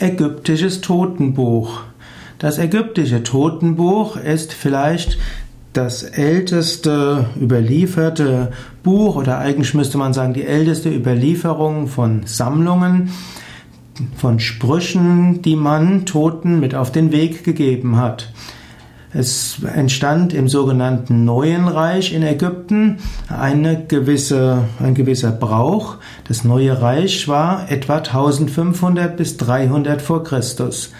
Ägyptisches Totenbuch. Das ägyptische Totenbuch ist vielleicht das älteste überlieferte Buch oder eigentlich müsste man sagen die älteste Überlieferung von Sammlungen von Sprüchen, die man Toten mit auf den Weg gegeben hat. Es entstand im sogenannten Neuen Reich in Ägypten eine gewisse, ein gewisser Brauch. Das Neue Reich war etwa 1500 bis 300 vor Christus.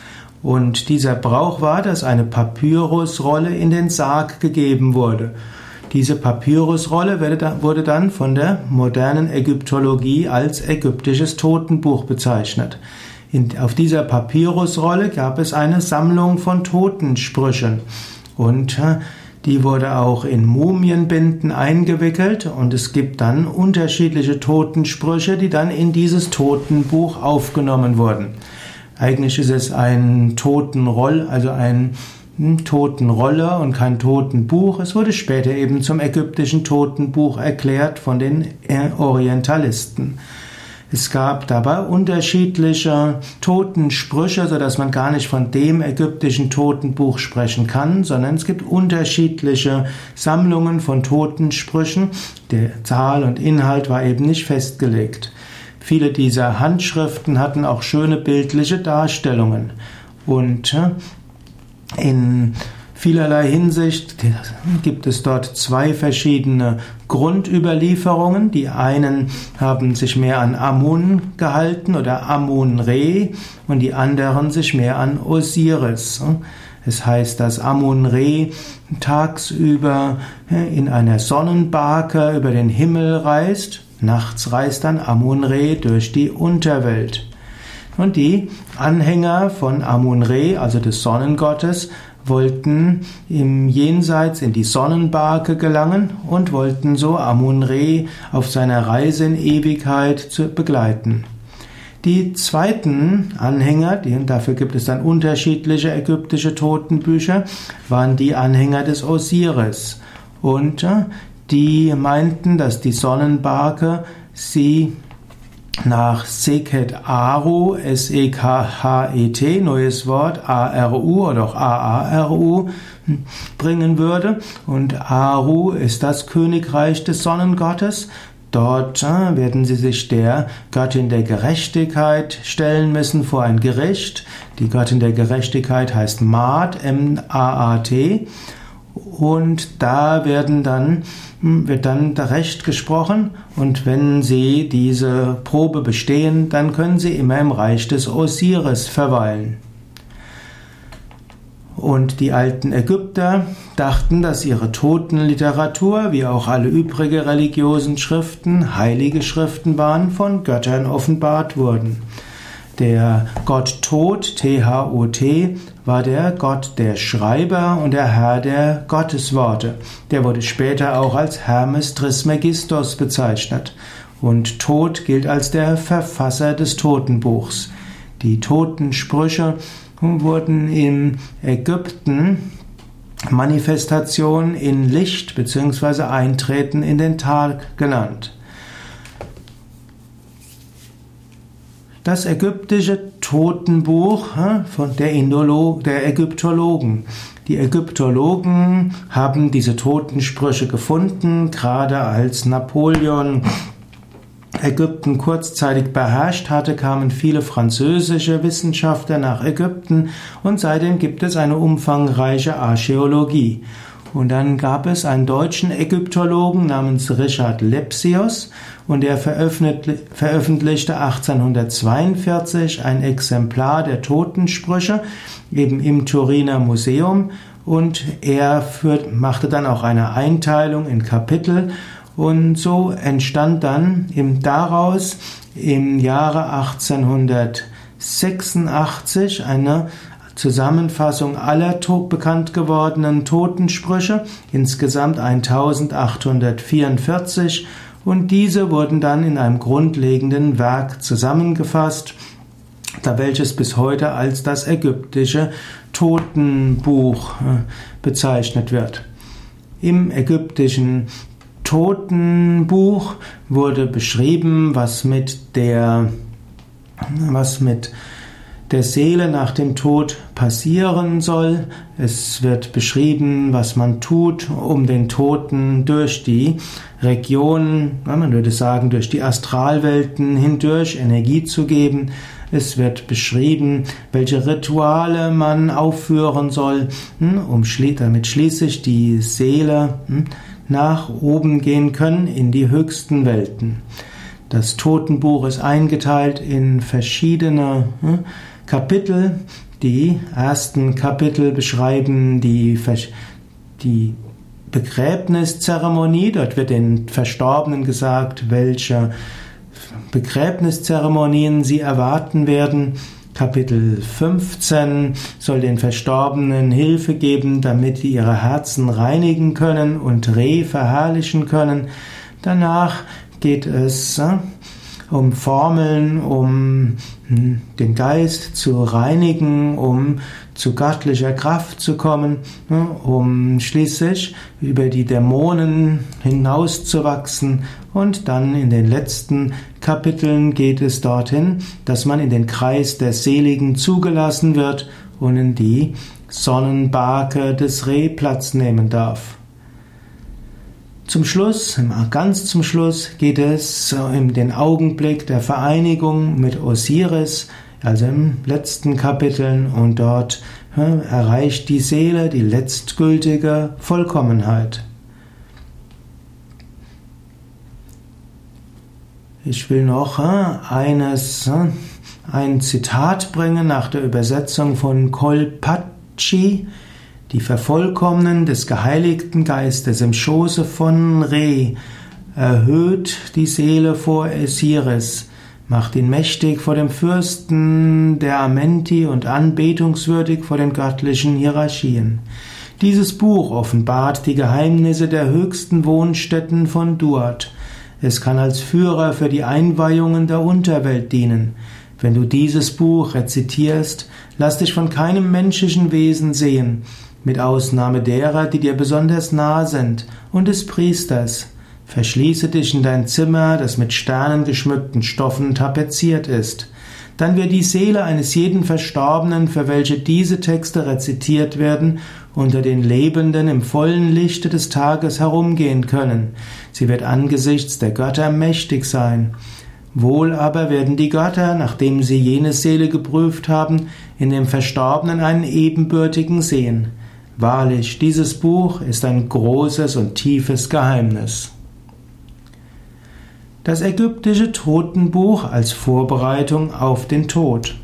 Und dieser Brauch war, dass eine Papyrusrolle in den Sarg gegeben wurde. Diese Papyrusrolle wurde dann von der modernen Ägyptologie als ägyptisches Totenbuch bezeichnet. Auf dieser Papyrusrolle gab es eine Sammlung von Totensprüchen und äh, die wurde auch in Mumienbinden eingewickelt und es gibt dann unterschiedliche Totensprüche, die dann in dieses Totenbuch aufgenommen wurden. Eigentlich ist es ein Totenroll, also ein hm, Totenrolle und kein Totenbuch. Es wurde später eben zum ägyptischen Totenbuch erklärt von den Orientalisten. Es gab dabei unterschiedliche Totensprüche, so dass man gar nicht von dem ägyptischen Totenbuch sprechen kann, sondern es gibt unterschiedliche Sammlungen von Totensprüchen. Der Zahl und Inhalt war eben nicht festgelegt. Viele dieser Handschriften hatten auch schöne bildliche Darstellungen. Und äh, in vielerlei Hinsicht gibt es dort zwei verschiedene Grundüberlieferungen. Die einen haben sich mehr an Amun gehalten oder Amun-Re und die anderen sich mehr an Osiris. Es heißt, dass Amun-Re tagsüber in einer Sonnenbarke über den Himmel reist, nachts reist dann Amun-Re durch die Unterwelt. Und die Anhänger von Amun-Re, also des Sonnengottes, wollten im Jenseits in die Sonnenbarke gelangen und wollten so Amun-Re auf seiner Reise in Ewigkeit begleiten. Die zweiten Anhänger, dafür gibt es dann unterschiedliche ägyptische Totenbücher, waren die Anhänger des Osiris. Und äh, die meinten, dass die Sonnenbarke sie nach Sekhet Aru, S-E-K-H-E-T, neues Wort, A-R-U oder auch A-A-R-U, bringen würde. Und Aru ist das Königreich des Sonnengottes. Dort äh, werden sie sich der Göttin der Gerechtigkeit stellen müssen vor ein Gericht. Die Göttin der Gerechtigkeit heißt Maat, M-A-A-T. Und da werden dann, hm, wird dann Recht gesprochen und wenn sie diese Probe bestehen, dann können sie immer im Reich des Osiris verweilen. Und die alten Ägypter dachten, dass ihre Totenliteratur, wie auch alle übrige religiösen Schriften, heilige Schriften waren, von Göttern offenbart wurden. Der Gott Tod, T-H-O-T, war der Gott der Schreiber und der Herr der Gottesworte. Der wurde später auch als Hermes Trismegistos bezeichnet. Und Tod gilt als der Verfasser des Totenbuchs. Die Totensprüche wurden in Ägypten Manifestation in Licht bzw. Eintreten in den Tag genannt. Das ägyptische Totenbuch von der, Indolo der Ägyptologen. Die Ägyptologen haben diese Totensprüche gefunden, gerade als Napoleon Ägypten kurzzeitig beherrscht hatte, kamen viele französische Wissenschaftler nach Ägypten und seitdem gibt es eine umfangreiche Archäologie. Und dann gab es einen deutschen Ägyptologen namens Richard Lepsius und er veröffentlichte 1842 ein Exemplar der Totensprüche eben im Turiner Museum und er führt, machte dann auch eine Einteilung in Kapitel und so entstand dann im, daraus im Jahre 1886 eine Zusammenfassung aller bekannt gewordenen Totensprüche, insgesamt 1844, und diese wurden dann in einem grundlegenden Werk zusammengefasst, da welches bis heute als das ägyptische Totenbuch äh, bezeichnet wird. Im ägyptischen Totenbuch wurde beschrieben, was mit der was mit der Seele nach dem Tod passieren soll. Es wird beschrieben, was man tut, um den Toten durch die Regionen, man würde sagen, durch die Astralwelten hindurch Energie zu geben. Es wird beschrieben, welche Rituale man aufführen soll, hm, um damit schließlich die Seele hm, nach oben gehen können in die höchsten Welten. Das Totenbuch ist eingeteilt in verschiedene hm, Kapitel. Die ersten Kapitel beschreiben die, die Begräbniszeremonie. Dort wird den Verstorbenen gesagt, welche Begräbniszeremonien sie erwarten werden. Kapitel 15 soll den Verstorbenen Hilfe geben, damit sie ihre Herzen reinigen können und Reh verherrlichen können. Danach geht es äh, um Formeln, um hm, den Geist zu reinigen, um zu göttlicher Kraft zu kommen, ne, um schließlich über die Dämonen hinauszuwachsen. Und dann in den letzten Kapiteln geht es dorthin, dass man in den Kreis der Seligen zugelassen wird und in die Sonnenbarke des Reh Platz nehmen darf. Zum Schluss, ganz zum Schluss, geht es in den Augenblick der Vereinigung mit Osiris, also im letzten Kapitel, und dort erreicht die Seele die letztgültige Vollkommenheit. Ich will noch eines, ein Zitat bringen nach der Übersetzung von Kolpatschi die Vervollkommnen des geheiligten Geistes im Schoße von Re, erhöht die Seele vor Osiris, macht ihn mächtig vor dem Fürsten der Amenti und anbetungswürdig vor den göttlichen Hierarchien. Dieses Buch offenbart die Geheimnisse der höchsten Wohnstätten von Duat. Es kann als Führer für die Einweihungen der Unterwelt dienen. Wenn du dieses Buch rezitierst, lass dich von keinem menschlichen Wesen sehen, mit Ausnahme derer, die dir besonders nah sind, und des Priesters. Verschließe dich in dein Zimmer, das mit sternengeschmückten Stoffen tapeziert ist. Dann wird die Seele eines jeden Verstorbenen, für welche diese Texte rezitiert werden, unter den Lebenden im vollen Lichte des Tages herumgehen können. Sie wird angesichts der Götter mächtig sein. Wohl aber werden die Götter, nachdem sie jene Seele geprüft haben, in dem Verstorbenen einen ebenbürtigen sehen. Wahrlich, dieses Buch ist ein großes und tiefes Geheimnis. Das ägyptische Totenbuch als Vorbereitung auf den Tod.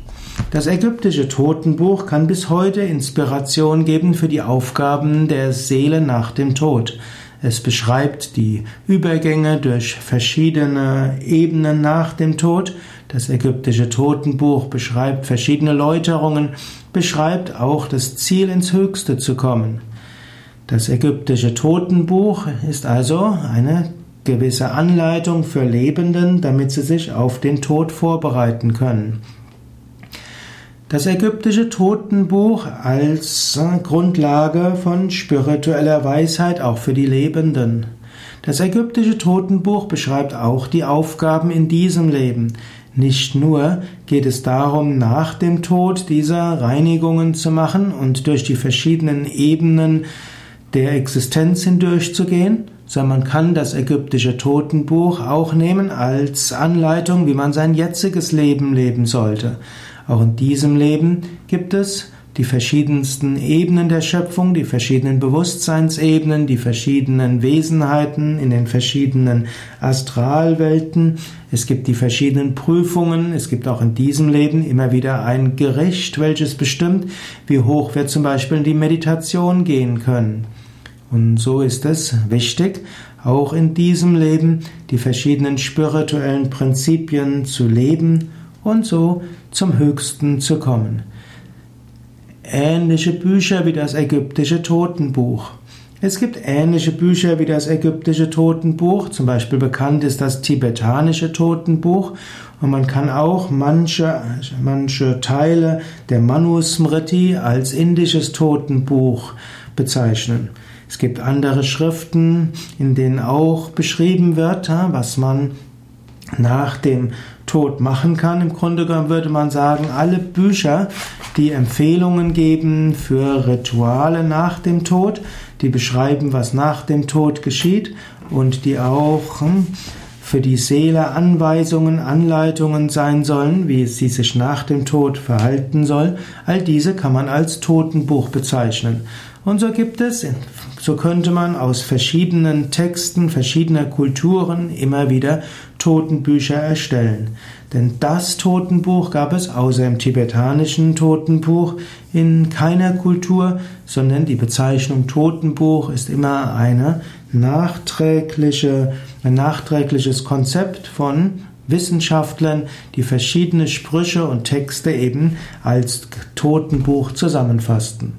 Das ägyptische Totenbuch kann bis heute Inspiration geben für die Aufgaben der Seele nach dem Tod. Es beschreibt die Übergänge durch verschiedene Ebenen nach dem Tod. Das ägyptische Totenbuch beschreibt verschiedene Läuterungen, beschreibt auch das Ziel ins Höchste zu kommen. Das ägyptische Totenbuch ist also eine gewisse Anleitung für Lebenden, damit sie sich auf den Tod vorbereiten können. Das ägyptische Totenbuch als Grundlage von spiritueller Weisheit auch für die Lebenden. Das ägyptische Totenbuch beschreibt auch die Aufgaben in diesem Leben. Nicht nur geht es darum, nach dem Tod diese Reinigungen zu machen und durch die verschiedenen Ebenen der Existenz hindurchzugehen, sondern man kann das ägyptische Totenbuch auch nehmen als Anleitung, wie man sein jetziges Leben leben sollte. Auch in diesem Leben gibt es die verschiedensten Ebenen der Schöpfung, die verschiedenen Bewusstseinsebenen, die verschiedenen Wesenheiten in den verschiedenen Astralwelten. Es gibt die verschiedenen Prüfungen. Es gibt auch in diesem Leben immer wieder ein Gericht, welches bestimmt, wie hoch wir zum Beispiel in die Meditation gehen können. Und so ist es wichtig, auch in diesem Leben die verschiedenen spirituellen Prinzipien zu leben und so zum Höchsten zu kommen. Ähnliche Bücher wie das ägyptische Totenbuch. Es gibt ähnliche Bücher wie das ägyptische Totenbuch, zum Beispiel bekannt ist das tibetanische Totenbuch und man kann auch manche, manche Teile der Manusmriti als indisches Totenbuch bezeichnen. Es gibt andere Schriften, in denen auch beschrieben wird, was man nach dem Tod machen kann. Im Grunde genommen würde man sagen, alle Bücher, die Empfehlungen geben für Rituale nach dem Tod, die beschreiben, was nach dem Tod geschieht und die auch hm, für die Seele Anweisungen, Anleitungen sein sollen, wie sie sich nach dem Tod verhalten soll, all diese kann man als Totenbuch bezeichnen. Und so gibt es, so könnte man aus verschiedenen Texten verschiedener Kulturen immer wieder Totenbücher erstellen. Denn das Totenbuch gab es außer im tibetanischen Totenbuch in keiner Kultur, sondern die Bezeichnung Totenbuch ist immer eine nachträgliche, ein nachträgliches Konzept von Wissenschaftlern, die verschiedene Sprüche und Texte eben als Totenbuch zusammenfassten.